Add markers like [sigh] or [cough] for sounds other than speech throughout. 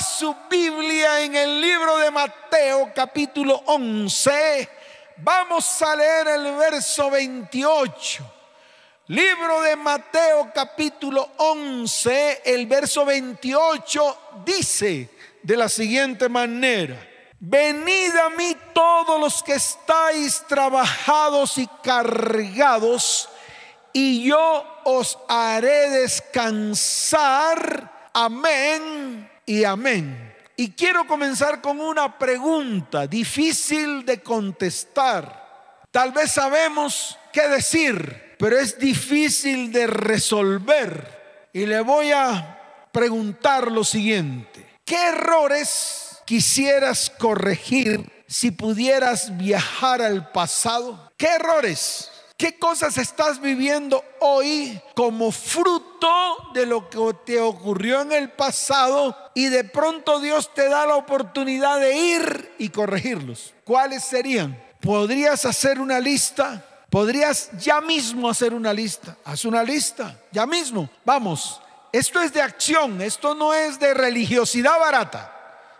Su Biblia en el libro de Mateo capítulo 11. Vamos a leer el verso 28. Libro de Mateo capítulo 11, el verso 28 dice de la siguiente manera. Venid a mí todos los que estáis trabajados y cargados, y yo os haré descansar. Amén y amén. Y quiero comenzar con una pregunta difícil de contestar. Tal vez sabemos qué decir, pero es difícil de resolver. Y le voy a preguntar lo siguiente. ¿Qué errores quisieras corregir si pudieras viajar al pasado? ¿Qué errores? ¿Qué cosas estás viviendo hoy como fruto de lo que te ocurrió en el pasado y de pronto Dios te da la oportunidad de ir y corregirlos? ¿Cuáles serían? ¿Podrías hacer una lista? ¿Podrías ya mismo hacer una lista? Haz una lista, ya mismo. Vamos, esto es de acción, esto no es de religiosidad barata.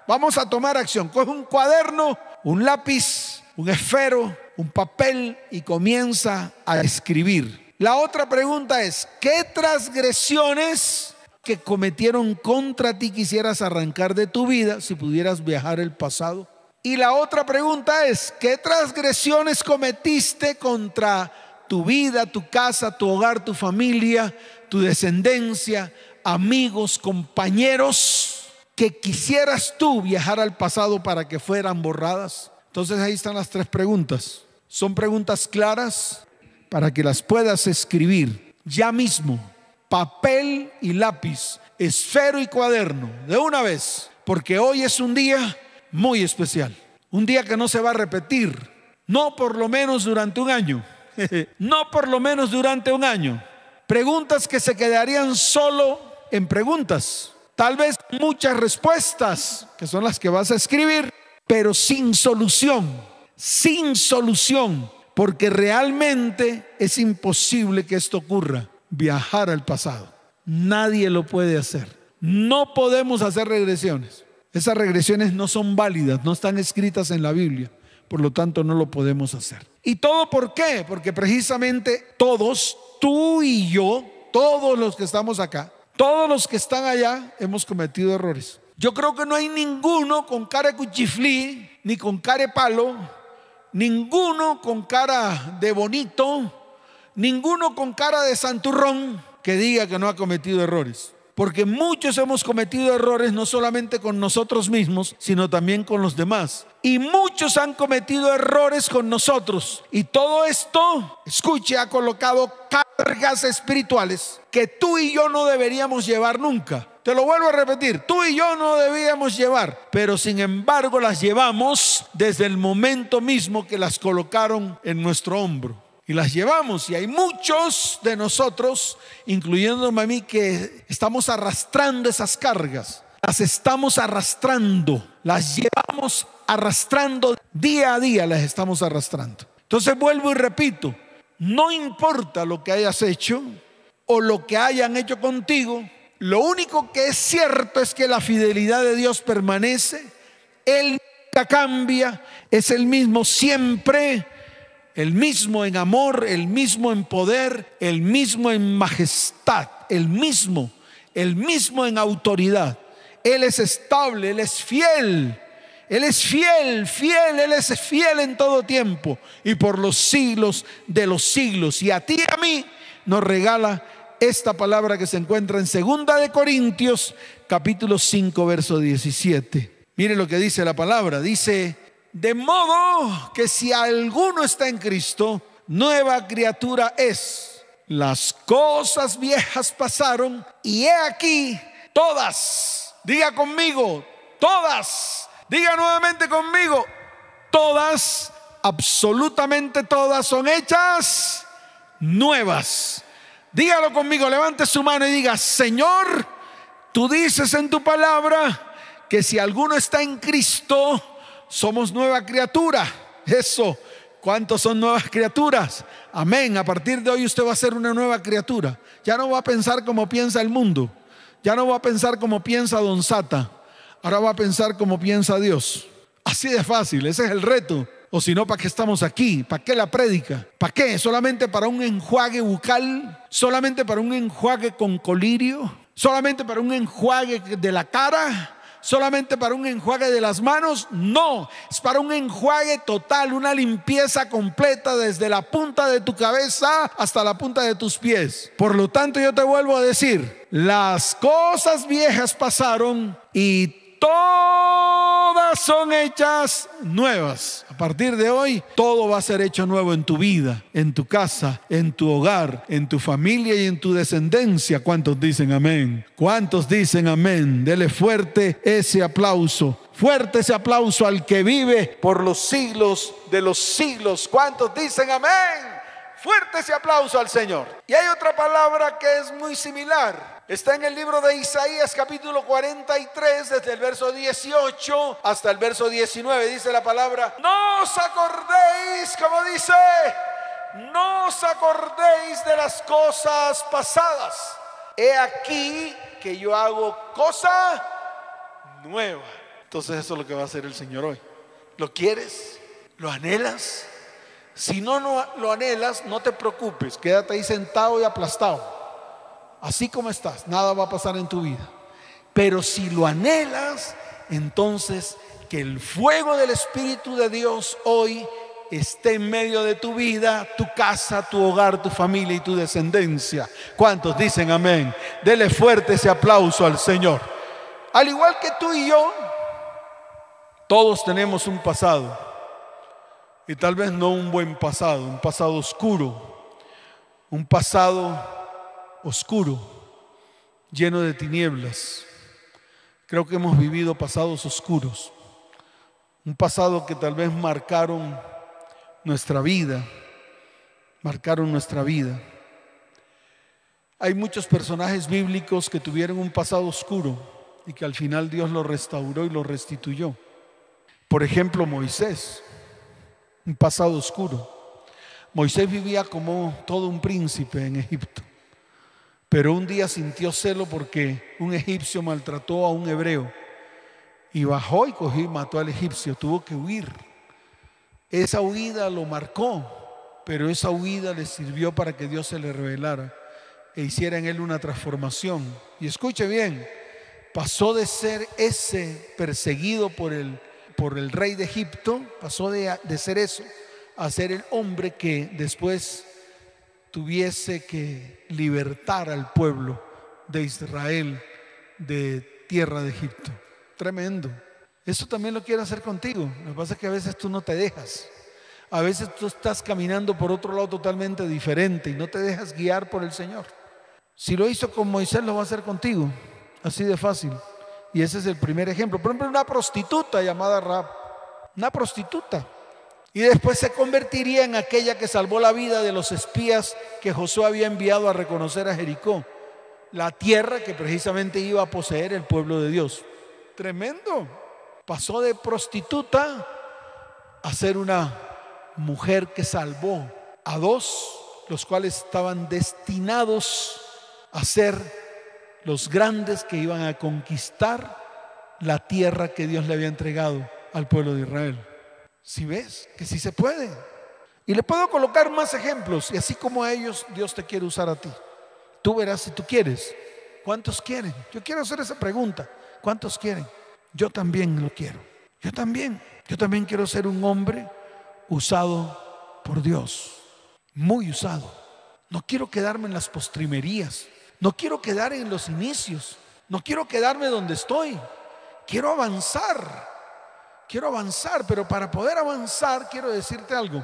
Vamos a tomar acción. Coge un cuaderno, un lápiz, un esfero, un papel y comienza a escribir. La otra pregunta es, ¿qué transgresiones que cometieron contra ti quisieras arrancar de tu vida si pudieras viajar el pasado? Y la otra pregunta es, ¿qué transgresiones cometiste contra tu vida, tu casa, tu hogar, tu familia, tu descendencia, amigos, compañeros, que quisieras tú viajar al pasado para que fueran borradas? Entonces ahí están las tres preguntas. Son preguntas claras para que las puedas escribir ya mismo. Papel y lápiz, esfero y cuaderno, de una vez, porque hoy es un día muy especial. Un día que no se va a repetir, no por lo menos durante un año, [laughs] no por lo menos durante un año. Preguntas que se quedarían solo en preguntas. Tal vez muchas respuestas, que son las que vas a escribir, pero sin solución sin solución, porque realmente es imposible que esto ocurra, viajar al pasado. Nadie lo puede hacer. No podemos hacer regresiones. Esas regresiones no son válidas, no están escritas en la Biblia. Por lo tanto, no lo podemos hacer. ¿Y todo por qué? Porque precisamente todos, tú y yo, todos los que estamos acá, todos los que están allá, hemos cometido errores. Yo creo que no hay ninguno con cara cuchiflí, ni con cara palo, ninguno con cara de bonito, ninguno con cara de santurrón que diga que no ha cometido errores. Porque muchos hemos cometido errores no solamente con nosotros mismos, sino también con los demás. Y muchos han cometido errores con nosotros. Y todo esto, escuche, ha colocado cargas espirituales que tú y yo no deberíamos llevar nunca. Te lo vuelvo a repetir, tú y yo no debíamos llevar, pero sin embargo las llevamos desde el momento mismo que las colocaron en nuestro hombro. Y las llevamos y hay muchos de nosotros, incluyéndome a mí, que estamos arrastrando esas cargas. Las estamos arrastrando, las llevamos arrastrando día a día, las estamos arrastrando. Entonces vuelvo y repito, no importa lo que hayas hecho o lo que hayan hecho contigo, lo único que es cierto es que la fidelidad de Dios permanece, Él nunca cambia, es el mismo siempre, el mismo en amor, el mismo en poder, el mismo en majestad, el mismo, el mismo en autoridad. Él es estable, Él es fiel. Él es fiel, fiel, Él es fiel en todo tiempo y por los siglos de los siglos. Y a ti y a mí nos regala esta palabra que se encuentra en Segunda de Corintios, capítulo 5, verso 17. Mire lo que dice la palabra. Dice, de modo que si alguno está en Cristo, nueva criatura es. Las cosas viejas pasaron y he aquí todas. Diga conmigo, todas. Diga nuevamente conmigo, todas, absolutamente todas son hechas nuevas. Dígalo conmigo, levante su mano y diga, Señor, tú dices en tu palabra que si alguno está en Cristo, somos nueva criatura. Eso, ¿cuántos son nuevas criaturas? Amén. A partir de hoy usted va a ser una nueva criatura. Ya no va a pensar como piensa el mundo. Ya no va a pensar como piensa Don Sata. ahora va a pensar como piensa Dios. Así de fácil, ese es el reto. O si no, ¿para qué estamos aquí? ¿Para qué la prédica? ¿Para qué? ¿Solamente para un enjuague bucal? ¿Solamente para un enjuague con colirio? ¿Solamente para un enjuague de la cara? ¿Solamente para un enjuague de las manos? No, es para un enjuague total, una limpieza completa desde la punta de tu cabeza hasta la punta de tus pies. Por lo tanto, yo te vuelvo a decir, las cosas viejas pasaron y todas son hechas nuevas. A partir de hoy, todo va a ser hecho nuevo en tu vida, en tu casa, en tu hogar, en tu familia y en tu descendencia. ¿Cuántos dicen amén? ¿Cuántos dicen amén? Dele fuerte ese aplauso. Fuerte ese aplauso al que vive por los siglos de los siglos. ¿Cuántos dicen amén? Fuerte ese aplauso al Señor. Y hay otra palabra que es muy similar Está en el libro de Isaías capítulo 43, desde el verso 18 hasta el verso 19. Dice la palabra, no os acordéis, como dice, no os acordéis de las cosas pasadas. He aquí que yo hago cosa nueva. Entonces eso es lo que va a hacer el Señor hoy. ¿Lo quieres? ¿Lo anhelas? Si no, lo anhelas, no te preocupes, quédate ahí sentado y aplastado así como estás, nada va a pasar en tu vida. Pero si lo anhelas, entonces que el fuego del Espíritu de Dios hoy esté en medio de tu vida, tu casa, tu hogar, tu familia y tu descendencia. ¿Cuántos dicen amén? Dele fuerte ese aplauso al Señor. Al igual que tú y yo, todos tenemos un pasado. Y tal vez no un buen pasado, un pasado oscuro, un pasado oscuro, lleno de tinieblas. Creo que hemos vivido pasados oscuros, un pasado que tal vez marcaron nuestra vida, marcaron nuestra vida. Hay muchos personajes bíblicos que tuvieron un pasado oscuro y que al final Dios lo restauró y lo restituyó. Por ejemplo, Moisés, un pasado oscuro. Moisés vivía como todo un príncipe en Egipto. Pero un día sintió celo porque un egipcio maltrató a un hebreo y bajó y cogió y mató al egipcio. Tuvo que huir. Esa huida lo marcó, pero esa huida le sirvió para que Dios se le revelara e hiciera en él una transformación. Y escuche bien, pasó de ser ese perseguido por el, por el rey de Egipto, pasó de, de ser eso a ser el hombre que después tuviese que libertar al pueblo de Israel de tierra de Egipto. Tremendo. Eso también lo quiere hacer contigo. Lo que pasa es que a veces tú no te dejas. A veces tú estás caminando por otro lado totalmente diferente y no te dejas guiar por el Señor. Si lo hizo con Moisés, lo va a hacer contigo. Así de fácil. Y ese es el primer ejemplo. Por ejemplo, una prostituta llamada Rab. Una prostituta. Y después se convertiría en aquella que salvó la vida de los espías que Josué había enviado a reconocer a Jericó, la tierra que precisamente iba a poseer el pueblo de Dios. Tremendo. Pasó de prostituta a ser una mujer que salvó a dos, los cuales estaban destinados a ser los grandes que iban a conquistar la tierra que Dios le había entregado al pueblo de Israel. Si ves que sí se puede. Y le puedo colocar más ejemplos. Y así como a ellos, Dios te quiere usar a ti. Tú verás si tú quieres. ¿Cuántos quieren? Yo quiero hacer esa pregunta. ¿Cuántos quieren? Yo también lo quiero. Yo también. Yo también quiero ser un hombre usado por Dios. Muy usado. No quiero quedarme en las postrimerías. No quiero quedar en los inicios. No quiero quedarme donde estoy. Quiero avanzar quiero avanzar, pero para poder avanzar quiero decirte algo.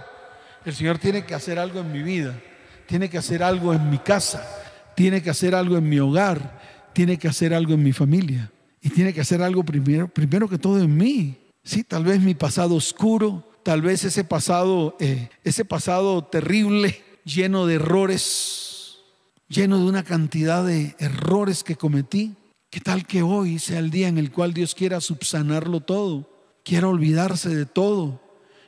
El Señor tiene que hacer algo en mi vida, tiene que hacer algo en mi casa, tiene que hacer algo en mi hogar, tiene que hacer algo en mi familia y tiene que hacer algo primero, primero que todo en mí. Sí, tal vez mi pasado oscuro, tal vez ese pasado, eh, ese pasado terrible, lleno de errores, lleno de una cantidad de errores que cometí. ¿Qué tal que hoy sea el día en el cual Dios quiera subsanarlo todo? Quiera olvidarse de todo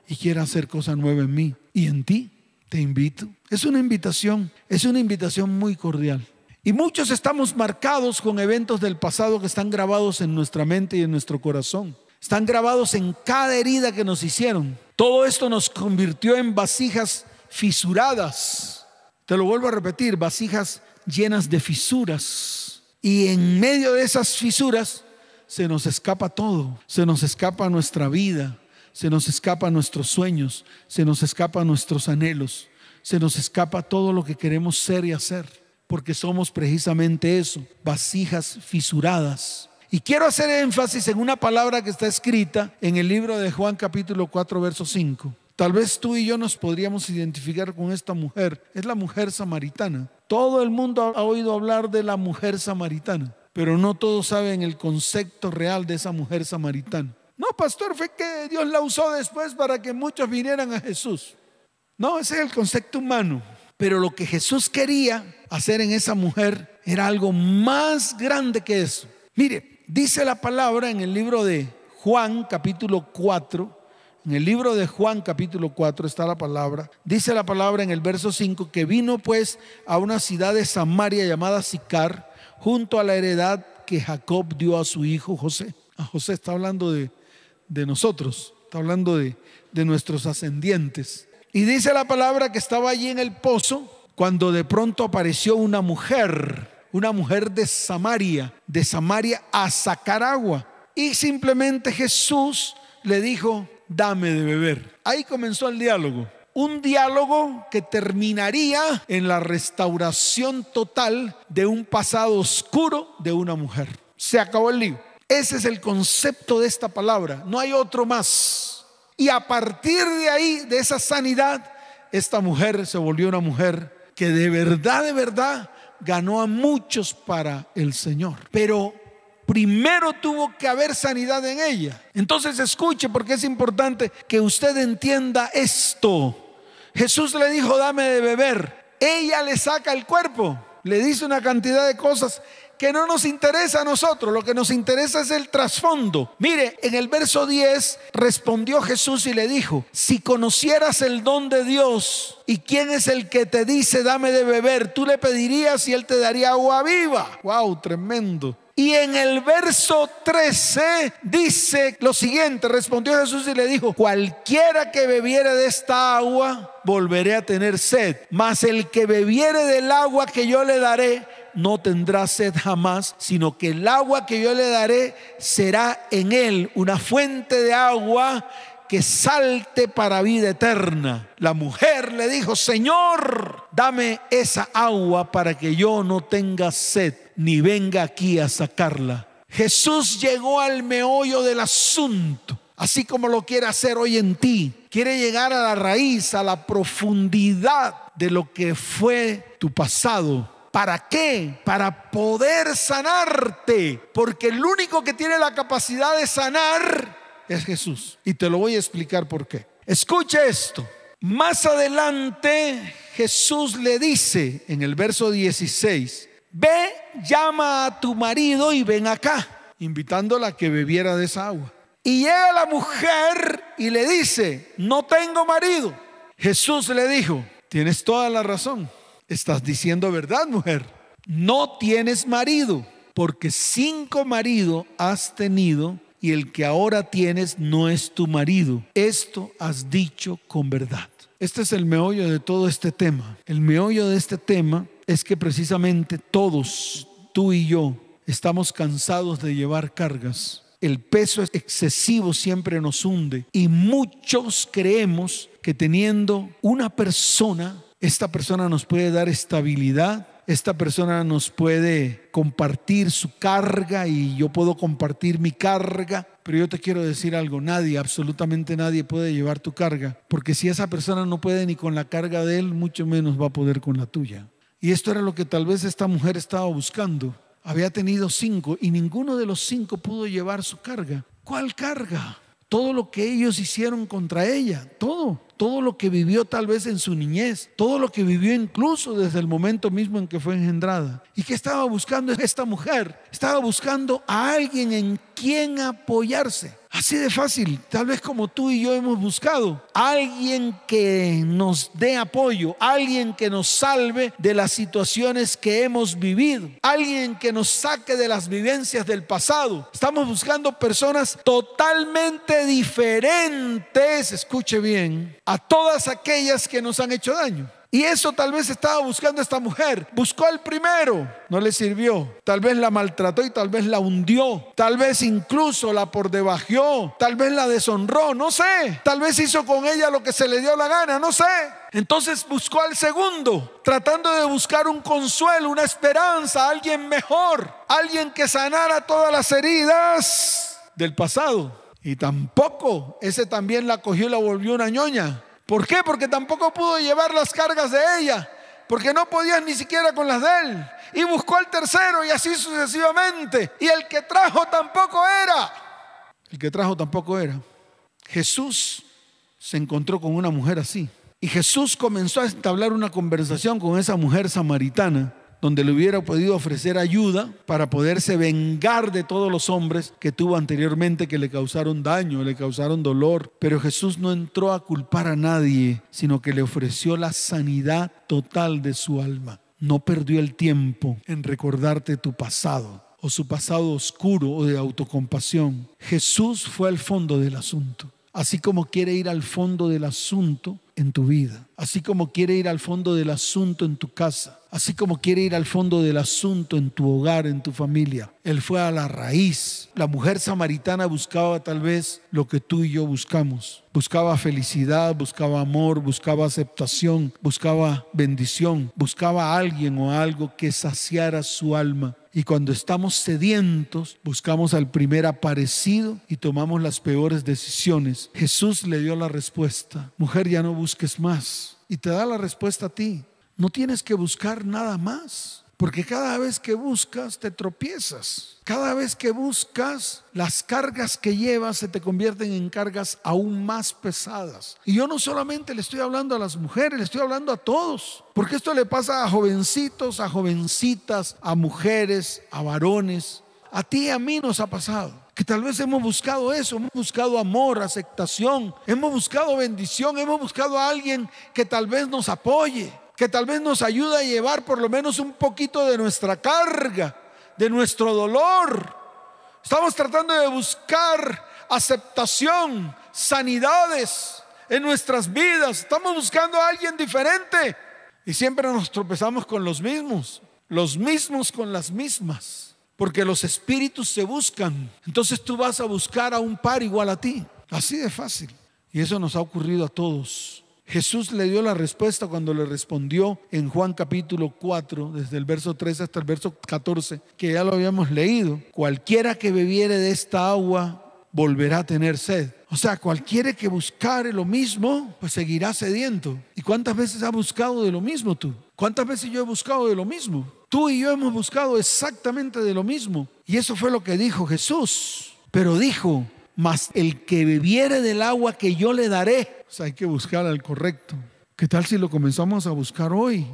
y quiera hacer cosa nueva en mí y en ti. Te invito. Es una invitación, es una invitación muy cordial. Y muchos estamos marcados con eventos del pasado que están grabados en nuestra mente y en nuestro corazón. Están grabados en cada herida que nos hicieron. Todo esto nos convirtió en vasijas fisuradas. Te lo vuelvo a repetir, vasijas llenas de fisuras. Y en medio de esas fisuras se nos escapa todo. Se nos escapa nuestra vida, se nos escapa nuestros sueños, se nos escapa nuestros anhelos, se nos escapa todo lo que queremos ser y hacer, porque somos precisamente eso, vasijas fisuradas. Y quiero hacer énfasis en una palabra que está escrita en el libro de Juan capítulo 4, verso 5. Tal vez tú y yo nos podríamos identificar con esta mujer. Es la mujer samaritana. Todo el mundo ha oído hablar de la mujer samaritana, pero no todos saben el concepto real de esa mujer samaritana. No, pastor, fue que Dios la usó después para que muchos vinieran a Jesús. No, ese es el concepto humano. Pero lo que Jesús quería hacer en esa mujer era algo más grande que eso. Mire, dice la palabra en el libro de Juan capítulo 4, en el libro de Juan capítulo 4 está la palabra, dice la palabra en el verso 5 que vino pues a una ciudad de Samaria llamada Sicar, junto a la heredad que Jacob dio a su hijo José. A José está hablando de de nosotros, está hablando de, de nuestros ascendientes. Y dice la palabra que estaba allí en el pozo cuando de pronto apareció una mujer, una mujer de Samaria, de Samaria a sacar agua. Y simplemente Jesús le dijo, dame de beber. Ahí comenzó el diálogo. Un diálogo que terminaría en la restauración total de un pasado oscuro de una mujer. Se acabó el lío. Ese es el concepto de esta palabra, no hay otro más. Y a partir de ahí, de esa sanidad, esta mujer se volvió una mujer que de verdad, de verdad, ganó a muchos para el Señor. Pero primero tuvo que haber sanidad en ella. Entonces escuche porque es importante que usted entienda esto. Jesús le dijo, dame de beber. Ella le saca el cuerpo, le dice una cantidad de cosas que no nos interesa a nosotros, lo que nos interesa es el trasfondo. Mire, en el verso 10 respondió Jesús y le dijo, si conocieras el don de Dios y quién es el que te dice dame de beber, tú le pedirías y él te daría agua viva. Wow, tremendo. Y en el verso 13 dice lo siguiente, respondió Jesús y le dijo, cualquiera que bebiere de esta agua, volveré a tener sed, mas el que bebiere del agua que yo le daré, no tendrá sed jamás, sino que el agua que yo le daré será en él una fuente de agua que salte para vida eterna. La mujer le dijo, Señor, dame esa agua para que yo no tenga sed, ni venga aquí a sacarla. Jesús llegó al meollo del asunto, así como lo quiere hacer hoy en ti. Quiere llegar a la raíz, a la profundidad de lo que fue tu pasado ¿Para qué? Para poder sanarte. Porque el único que tiene la capacidad de sanar es Jesús. Y te lo voy a explicar por qué. Escucha esto. Más adelante Jesús le dice en el verso 16, ve, llama a tu marido y ven acá, invitándola a que bebiera de esa agua. Y llega la mujer y le dice, no tengo marido. Jesús le dijo, tienes toda la razón Estás diciendo verdad, mujer. No tienes marido, porque cinco maridos has tenido y el que ahora tienes no es tu marido. Esto has dicho con verdad. Este es el meollo de todo este tema. El meollo de este tema es que precisamente todos, tú y yo, estamos cansados de llevar cargas. El peso excesivo siempre nos hunde y muchos creemos que teniendo una persona esta persona nos puede dar estabilidad, esta persona nos puede compartir su carga y yo puedo compartir mi carga. Pero yo te quiero decir algo, nadie, absolutamente nadie puede llevar tu carga, porque si esa persona no puede ni con la carga de él, mucho menos va a poder con la tuya. Y esto era lo que tal vez esta mujer estaba buscando. Había tenido cinco y ninguno de los cinco pudo llevar su carga. ¿Cuál carga? Todo lo que ellos hicieron contra ella, todo todo lo que vivió tal vez en su niñez, todo lo que vivió incluso desde el momento mismo en que fue engendrada. ¿Y qué estaba buscando esta mujer? Estaba buscando a alguien en quien apoyarse. Así de fácil, tal vez como tú y yo hemos buscado. Alguien que nos dé apoyo, alguien que nos salve de las situaciones que hemos vivido, alguien que nos saque de las vivencias del pasado. Estamos buscando personas totalmente diferentes, escuche bien, a todas aquellas que nos han hecho daño. Y eso tal vez estaba buscando esta mujer. Buscó al primero, no le sirvió. Tal vez la maltrató y tal vez la hundió. Tal vez incluso la por debajo. Tal vez la deshonró, no sé. Tal vez hizo con ella lo que se le dio la gana, no sé. Entonces buscó al segundo, tratando de buscar un consuelo, una esperanza, alguien mejor, alguien que sanara todas las heridas del pasado. Y tampoco ese también la cogió y la volvió una ñoña. ¿Por qué? Porque tampoco pudo llevar las cargas de ella, porque no podía ni siquiera con las de él. Y buscó al tercero y así sucesivamente. Y el que trajo tampoco era. El que trajo tampoco era. Jesús se encontró con una mujer así. Y Jesús comenzó a establecer una conversación con esa mujer samaritana donde le hubiera podido ofrecer ayuda para poderse vengar de todos los hombres que tuvo anteriormente que le causaron daño, le causaron dolor. Pero Jesús no entró a culpar a nadie, sino que le ofreció la sanidad total de su alma. No perdió el tiempo en recordarte tu pasado o su pasado oscuro o de autocompasión. Jesús fue al fondo del asunto. Así como quiere ir al fondo del asunto en tu vida, así como quiere ir al fondo del asunto en tu casa, así como quiere ir al fondo del asunto en tu hogar, en tu familia. Él fue a la raíz. La mujer samaritana buscaba tal vez lo que tú y yo buscamos. Buscaba felicidad, buscaba amor, buscaba aceptación, buscaba bendición, buscaba alguien o algo que saciara su alma. Y cuando estamos sedientos, buscamos al primer aparecido y tomamos las peores decisiones. Jesús le dio la respuesta. Mujer, ya no busques más. Y te da la respuesta a ti. No tienes que buscar nada más. Porque cada vez que buscas te tropiezas. Cada vez que buscas, las cargas que llevas se te convierten en cargas aún más pesadas. Y yo no solamente le estoy hablando a las mujeres, le estoy hablando a todos. Porque esto le pasa a jovencitos, a jovencitas, a mujeres, a varones. A ti y a mí nos ha pasado. Que tal vez hemos buscado eso, hemos buscado amor, aceptación, hemos buscado bendición, hemos buscado a alguien que tal vez nos apoye que tal vez nos ayuda a llevar por lo menos un poquito de nuestra carga, de nuestro dolor. Estamos tratando de buscar aceptación, sanidades en nuestras vidas. Estamos buscando a alguien diferente. Y siempre nos tropezamos con los mismos, los mismos con las mismas. Porque los espíritus se buscan. Entonces tú vas a buscar a un par igual a ti. Así de fácil. Y eso nos ha ocurrido a todos. Jesús le dio la respuesta cuando le respondió en Juan capítulo 4, desde el verso 13 hasta el verso 14, que ya lo habíamos leído. Cualquiera que bebiere de esta agua volverá a tener sed. O sea, cualquiera que buscare lo mismo, pues seguirá sediento. ¿Y cuántas veces has buscado de lo mismo tú? ¿Cuántas veces yo he buscado de lo mismo? Tú y yo hemos buscado exactamente de lo mismo. Y eso fue lo que dijo Jesús. Pero dijo, mas el que bebiere del agua que yo le daré, hay que buscar al correcto. ¿Qué tal si lo comenzamos a buscar hoy,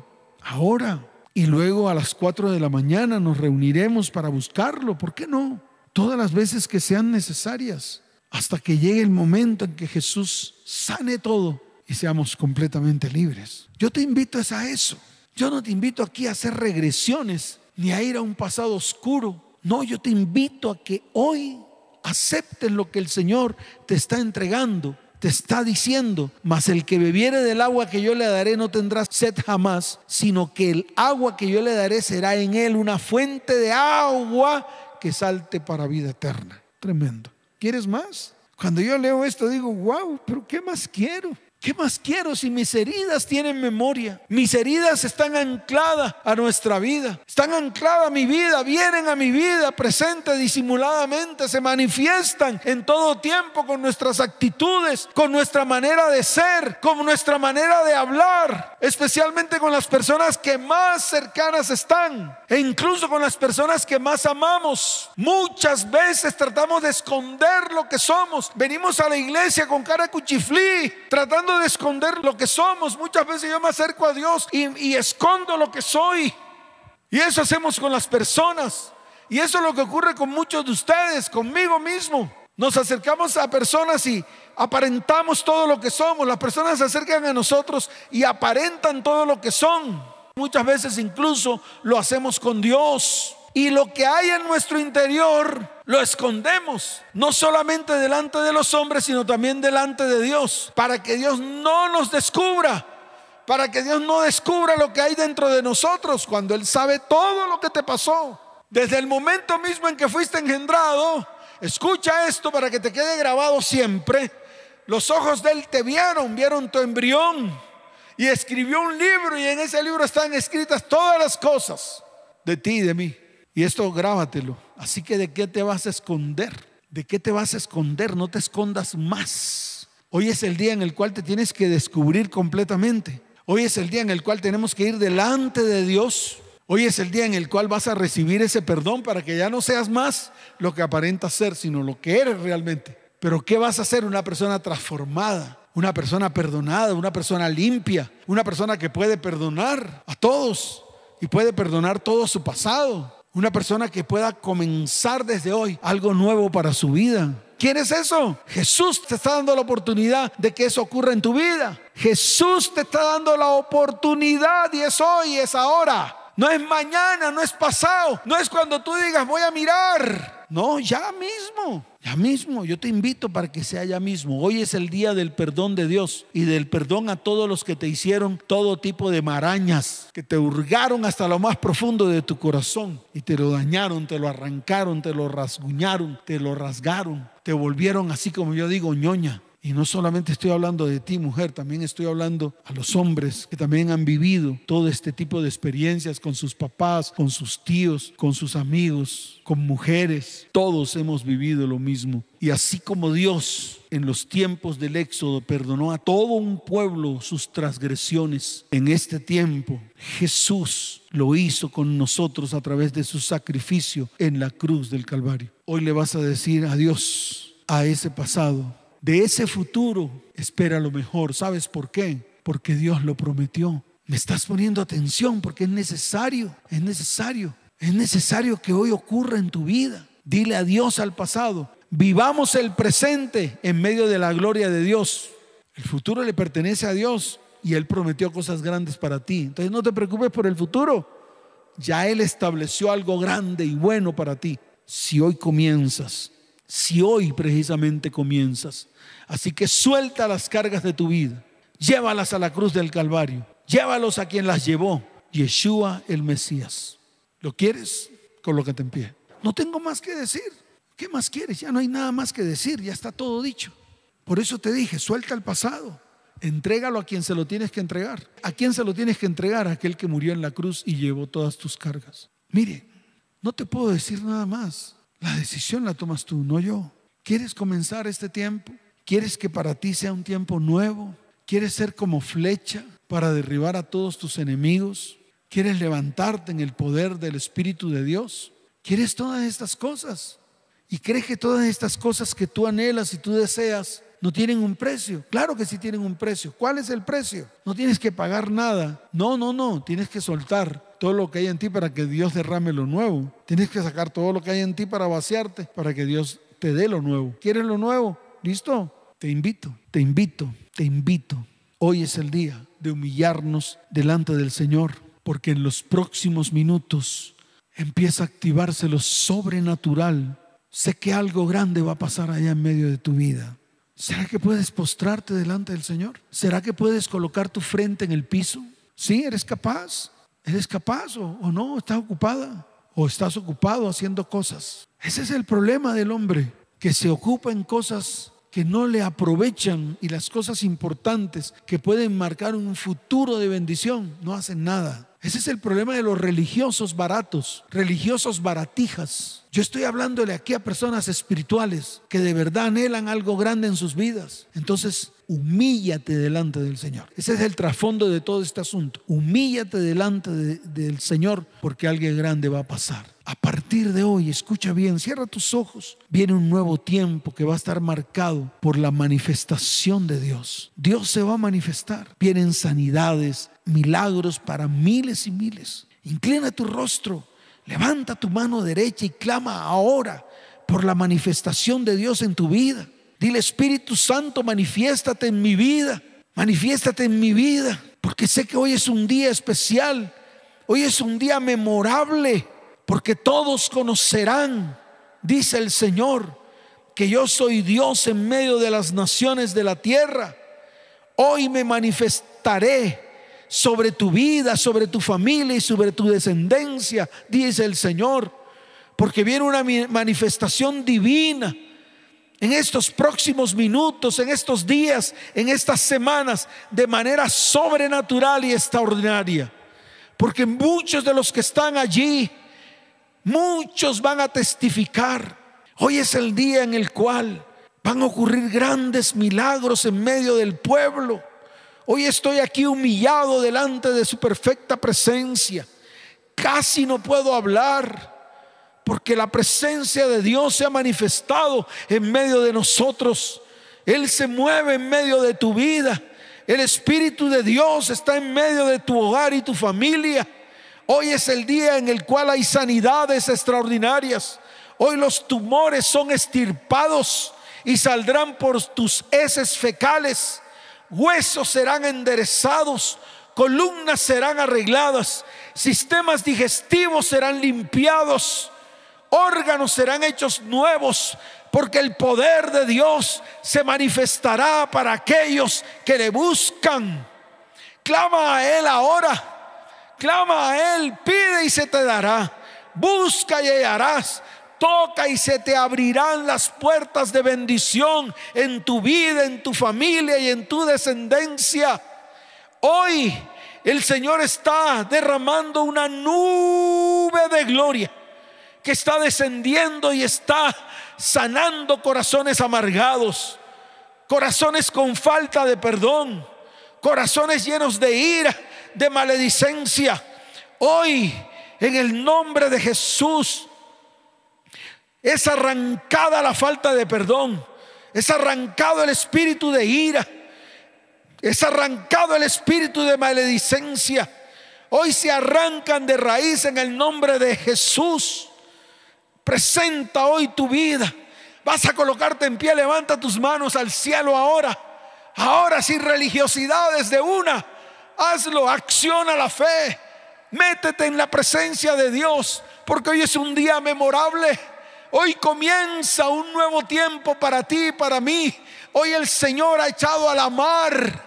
ahora? Y luego a las 4 de la mañana nos reuniremos para buscarlo. ¿Por qué no? Todas las veces que sean necesarias, hasta que llegue el momento en que Jesús sane todo y seamos completamente libres. Yo te invito a eso. Yo no te invito aquí a hacer regresiones ni a ir a un pasado oscuro. No, yo te invito a que hoy aceptes lo que el Señor te está entregando te está diciendo, mas el que bebiere del agua que yo le daré no tendrá sed jamás, sino que el agua que yo le daré será en él una fuente de agua que salte para vida eterna. Tremendo. ¿Quieres más? Cuando yo leo esto digo, wow, pero ¿qué más quiero? ¿Qué más quiero si mis heridas tienen memoria? Mis heridas están ancladas a nuestra vida. Están ancladas a mi vida, vienen a mi vida presente disimuladamente, se manifiestan en todo tiempo con nuestras actitudes, con nuestra manera de ser, con nuestra manera de hablar, especialmente con las personas que más cercanas están e incluso con las personas que más amamos. Muchas veces tratamos de esconder lo que somos. Venimos a la iglesia con cara cuchiflí, tratando de esconder lo que somos. Muchas veces yo me acerco a Dios y, escondo lo que soy. Y eso hacemos con las personas. Y eso es lo que ocurre con muchos de ustedes, conmigo mismo. Nos acercamos a personas y aparentamos todo lo que somos. Las personas se acercan a nosotros y aparentan todo lo que son. Muchas veces incluso lo hacemos con Dios. Y lo que hay en nuestro interior lo escondemos, no solamente delante de los hombres, sino también delante de Dios, para que Dios no nos descubra, para que Dios no descubra lo que hay dentro de nosotros cuando Él sabe todo lo que te pasó. Desde el momento mismo en que fuiste engendrado, escucha esto para que te quede grabado siempre. Los ojos de Él te vieron, vieron tu embrión y escribió un libro y en ese libro están escritas todas las cosas de ti y de mí. Y esto grábatelo. Así que de qué te vas a esconder? ¿De qué te vas a esconder? No te escondas más. Hoy es el día en el cual te tienes que descubrir completamente. Hoy es el día en el cual tenemos que ir delante de Dios. Hoy es el día en el cual vas a recibir ese perdón para que ya no seas más lo que aparentas ser, sino lo que eres realmente. Pero ¿qué vas a ser? Una persona transformada, una persona perdonada, una persona limpia, una persona que puede perdonar a todos y puede perdonar todo su pasado. Una persona que pueda comenzar desde hoy algo nuevo para su vida. ¿Quieres eso? Jesús te está dando la oportunidad de que eso ocurra en tu vida. Jesús te está dando la oportunidad y es hoy, es ahora. No es mañana, no es pasado, no es cuando tú digas voy a mirar. No, ya mismo, ya mismo. Yo te invito para que sea ya mismo. Hoy es el día del perdón de Dios y del perdón a todos los que te hicieron todo tipo de marañas, que te hurgaron hasta lo más profundo de tu corazón y te lo dañaron, te lo arrancaron, te lo rasguñaron, te lo rasgaron, te volvieron así como yo digo, ñoña. Y no solamente estoy hablando de ti, mujer, también estoy hablando a los hombres que también han vivido todo este tipo de experiencias con sus papás, con sus tíos, con sus amigos, con mujeres. Todos hemos vivido lo mismo. Y así como Dios en los tiempos del Éxodo perdonó a todo un pueblo sus transgresiones, en este tiempo Jesús lo hizo con nosotros a través de su sacrificio en la cruz del Calvario. Hoy le vas a decir adiós a ese pasado de ese futuro espera lo mejor. ¿Sabes por qué? Porque Dios lo prometió. Me estás poniendo atención porque es necesario, es necesario, es necesario que hoy ocurra en tu vida. Dile adiós al pasado. Vivamos el presente en medio de la gloria de Dios. El futuro le pertenece a Dios y Él prometió cosas grandes para ti. Entonces no te preocupes por el futuro. Ya Él estableció algo grande y bueno para ti. Si hoy comienzas si hoy precisamente comienzas. Así que suelta las cargas de tu vida, llévalas a la cruz del Calvario, llévalos a quien las llevó, Yeshua el Mesías. ¿Lo quieres? Colócate en pie. No tengo más que decir. ¿Qué más quieres? Ya no hay nada más que decir, ya está todo dicho. Por eso te dije, suelta el pasado, entrégalo a quien se lo tienes que entregar. ¿A quién se lo tienes que entregar? A aquel que murió en la cruz y llevó todas tus cargas. Mire, no te puedo decir nada más. La decisión la tomas tú, no yo. ¿Quieres comenzar este tiempo? ¿Quieres que para ti sea un tiempo nuevo? ¿Quieres ser como flecha para derribar a todos tus enemigos? ¿Quieres levantarte en el poder del Espíritu de Dios? ¿Quieres todas estas cosas? ¿Y crees que todas estas cosas que tú anhelas y tú deseas no tienen un precio? Claro que sí tienen un precio. ¿Cuál es el precio? No tienes que pagar nada. No, no, no. Tienes que soltar todo lo que hay en ti para que Dios derrame lo nuevo. Tienes que sacar todo lo que hay en ti para vaciarte, para que Dios te dé lo nuevo. ¿Quieres lo nuevo? ¿Listo? Te invito, te invito, te invito. Hoy es el día de humillarnos delante del Señor, porque en los próximos minutos empieza a activarse lo sobrenatural. Sé que algo grande va a pasar allá en medio de tu vida. ¿Será que puedes postrarte delante del Señor? ¿Será que puedes colocar tu frente en el piso? ¿Sí? ¿Eres capaz? ¿Eres capaz o, no? ¿Estás ocupada? ¿O estás ocupado haciendo cosas? Ese es el problema del hombre, que se ocupa en cosas que no le aprovechan y las cosas importantes que pueden marcar un futuro de bendición, no hacen nada. Ese es el problema de los religiosos baratos, religiosos baratijas. Yo estoy hablándole aquí a personas espirituales que de verdad anhelan algo grande en sus vidas. Entonces, humíllate delante del Señor. Ese es el trasfondo de todo este asunto. Humíllate delante del Señor porque algo grande va a pasar. A partir de hoy, escucha bien, cierra tus ojos. Viene un nuevo tiempo que va a estar marcado por la manifestación de Dios. Dios se va a manifestar. Vienen sanidades, milagros para miles y miles. Inclina tu rostro, levanta tu mano derecha y clama ahora por la manifestación de Dios en tu vida. Dile, Espíritu Santo, manifiéstate en mi vida, manifiéstate en mi vida, porque sé que hoy es un día especial, hoy es un día memorable, porque todos conocerán, dice el Señor, que yo soy Dios en medio de las naciones de la tierra. Hoy me manifestaré sobre tu vida, sobre tu familia y sobre tu descendencia, dice el Señor, porque viene una manifestación divina en estos próximos minutos, en estos días, en estas semanas, de manera sobrenatural y extraordinaria. Porque muchos de los que están allí, muchos van a testificar. Hoy es el día en el cual van a ocurrir grandes milagros en medio del pueblo. Hoy estoy aquí humillado delante de su perfecta presencia. Casi no puedo hablar porque la presencia de Dios se ha manifestado en medio de nosotros. Él se mueve en medio de tu vida. El Espíritu de Dios está en medio de tu hogar y tu familia. Hoy es el día en el cual hay sanidades extraordinarias. Hoy los tumores son estirpados y saldrán por tus heces fecales huesos serán enderezados, columnas serán arregladas, sistemas digestivos serán limpiados, órganos serán hechos nuevos, porque el poder de Dios se manifestará para aquellos que le buscan. Clama a Él ahora, clama a Él, pide y se te dará, busca y hallarás toca y se te abrirán las puertas de bendición en tu vida, en tu familia y en tu descendencia. Hoy el Señor está derramando una nube de gloria que está descendiendo y está sanando corazones amargados, corazones con falta de perdón, corazones llenos de ira, de maledicencia. Hoy, en el nombre de Jesús, es arrancada la falta de perdón. Es arrancado el espíritu de ira. Es arrancado el espíritu de maledicencia. Hoy se arrancan de raíz en el nombre de Jesús. Presenta hoy tu vida. Vas a colocarte en pie, levanta tus manos al cielo ahora. Ahora sin religiosidades de una. Hazlo, acciona la fe. Métete en la presencia de Dios, porque hoy es un día memorable. Hoy comienza un nuevo tiempo para ti y para mí. Hoy el Señor ha echado a la mar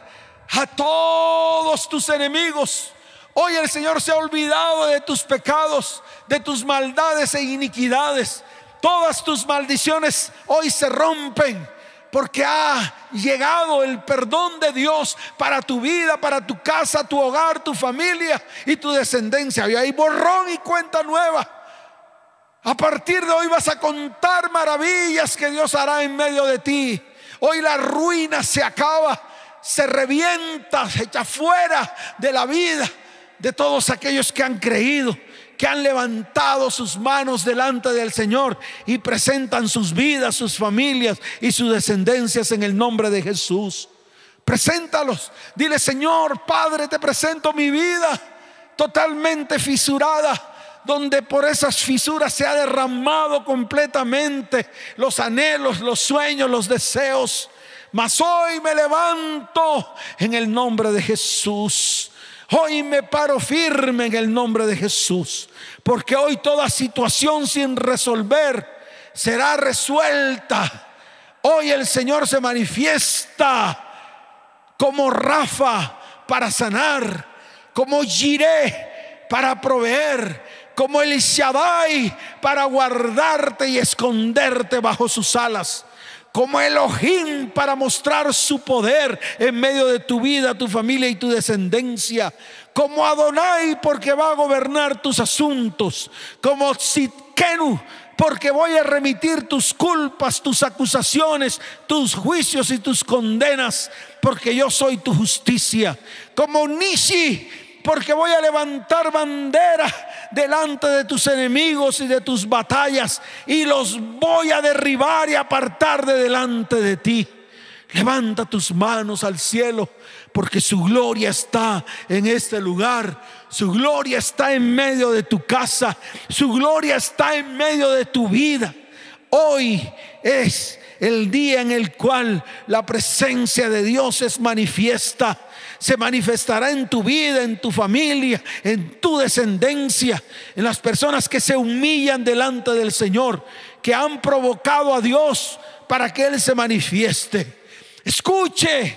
a todos tus enemigos. Hoy el Señor se ha olvidado de tus pecados, de tus maldades e iniquidades. Todas tus maldiciones hoy se rompen porque ha llegado el perdón de Dios para tu vida, para tu casa, tu hogar, tu familia y tu descendencia. Y hay borrón y cuenta nueva. A partir de hoy vas a contar maravillas que Dios hará en medio de ti. Hoy la ruina se acaba, se revienta, se echa fuera de la vida de todos aquellos que han creído, que han levantado sus manos delante del Señor y presentan sus vidas, sus familias y sus descendencias en el nombre de Jesús. Preséntalos. Dile, Señor, Padre, te presento mi vida totalmente fisurada donde por esas fisuras se ha derramado completamente los anhelos, los sueños, los deseos. Mas hoy me levanto en el nombre de Jesús. Hoy me paro firme en el nombre de Jesús. Porque hoy toda situación sin resolver será resuelta. Hoy el Señor se manifiesta como Rafa para sanar, como Jiré para proveer, como el Shaddai para guardarte y esconderte bajo sus alas. Como Elohim para mostrar su poder en medio de tu vida, tu familia y tu descendencia. Como Adonai porque va a gobernar tus asuntos. Como Sitkenu porque voy a remitir tus culpas, tus acusaciones, tus juicios y tus condenas, porque yo soy tu justicia. Como Nishi porque voy a levantar bandera delante de tus enemigos y de tus batallas y los voy a derribar y apartar de delante de ti. Levanta tus manos al cielo porque su gloria está en este lugar. Su gloria está en medio de tu casa. Su gloria está en medio de tu vida. Hoy es el día en el cual la presencia de Dios es manifiesta. Se manifestará en tu vida, en tu familia, en tu descendencia, en las personas que se humillan delante del Señor, que han provocado a Dios para que Él se manifieste. Escuche,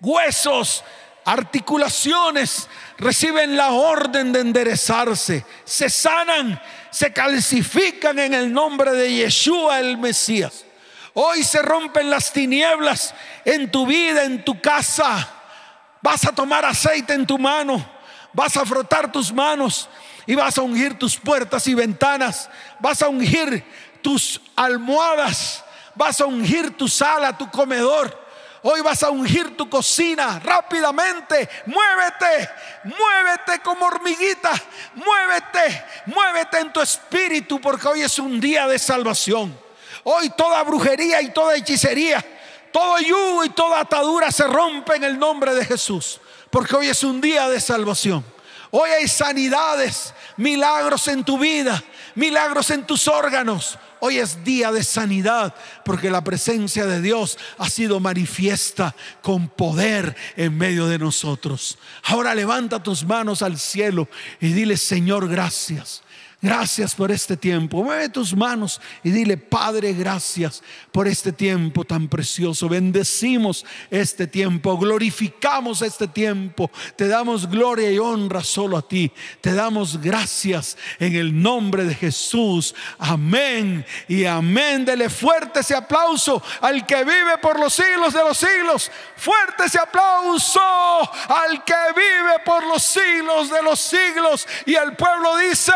huesos, articulaciones reciben la orden de enderezarse, se sanan, se calcifican en el nombre de Yeshua el Mesías. Hoy se rompen las tinieblas en tu vida, en tu casa. Vas a tomar aceite en tu mano, vas a frotar tus manos y vas a ungir tus puertas y ventanas, vas a ungir tus almohadas, vas a ungir tu sala, tu comedor. Hoy vas a ungir tu cocina rápidamente. Muévete, muévete como hormiguita. Muévete, muévete en tu espíritu porque hoy es un día de salvación. Hoy toda brujería y toda hechicería, todo yugo y toda atadura se rompe en el nombre de Jesús. Porque hoy es un día de salvación. Hoy hay sanidades, milagros en tu vida, milagros en tus órganos. Hoy es día de sanidad porque la presencia de Dios ha sido manifiesta con poder en medio de nosotros. Ahora levanta tus manos al cielo y dile, Señor, gracias. Gracias por este tiempo. Mueve tus manos y dile, Padre, gracias por este tiempo tan precioso. Bendecimos este tiempo, glorificamos este tiempo. Te damos gloria y honra solo a ti. Te damos gracias en el nombre de Jesús. Amén y amén. Dele fuerte ese aplauso al que vive por los siglos de los siglos. Fuerte ese aplauso al que vive por los siglos de los siglos. Y el pueblo dice,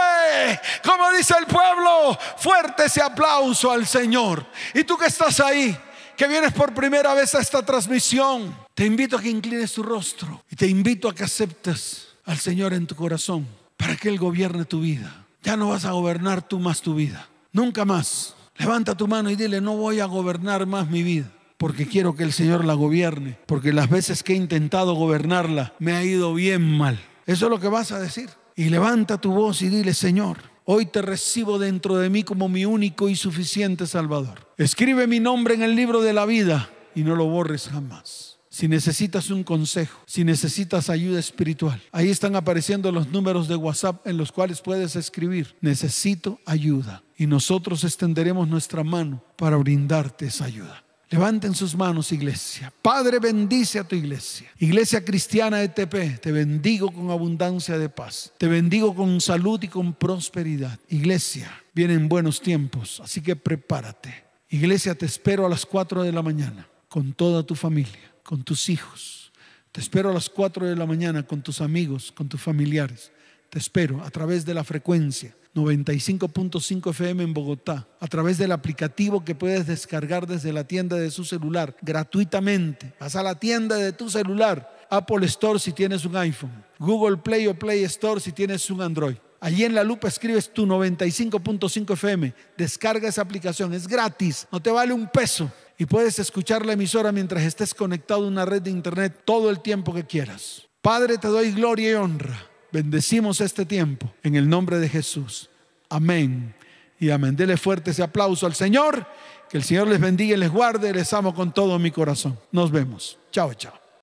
como dice el pueblo, fuerte ese aplauso al Señor. Y tú que estás ahí, que vienes por primera vez a esta transmisión, te invito a que inclines tu rostro y te invito a que aceptes al Señor en tu corazón para que Él gobierne tu vida. Ya no vas a gobernar tú más tu vida, nunca más. Levanta tu mano y dile, no voy a gobernar más mi vida porque quiero que el Señor la gobierne, porque las veces que he intentado gobernarla me ha ido bien mal. Eso es lo que vas a decir. Y levanta tu voz y dile, Señor, Hoy te recibo dentro de mí como mi único y suficiente Salvador. Escribe mi nombre en el libro de la vida y no lo borres jamás. Si necesitas un consejo, si necesitas ayuda espiritual, ahí están apareciendo los números de WhatsApp en los cuales puedes escribir, necesito ayuda. Y nosotros extenderemos nuestra mano para brindarte esa ayuda. Levanten sus manos, iglesia. Padre, bendice a tu iglesia. Iglesia cristiana ETP, te bendigo con abundancia de paz. Te bendigo con salud y con prosperidad. Iglesia, vienen buenos tiempos, así que prepárate. Iglesia, te espero a las 4 de la mañana con toda tu familia, con tus hijos. Te espero a las 4 de la mañana con tus amigos, con tus familiares. Te espero a través de la frecuencia 95.5 FM en Bogotá, a través del aplicativo que puedes descargar desde la tienda de su celular gratuitamente. Vas a la tienda de tu celular, Apple Store si tienes un iPhone, Google Play o Play Store si tienes un Android. Allí en la lupa escribes tu 95.5 FM, descarga esa aplicación, es gratis, no te vale un peso y puedes escuchar la emisora mientras estés conectado a una red de internet todo el tiempo que quieras. Padre, te doy gloria y honra Bendecimos este tiempo en el nombre de Jesús. Amén. Y amén. Dele fuerte ese aplauso al Señor. Que el Señor les bendiga y les guarde. Les amo con todo mi corazón. Nos vemos. Chao, chao.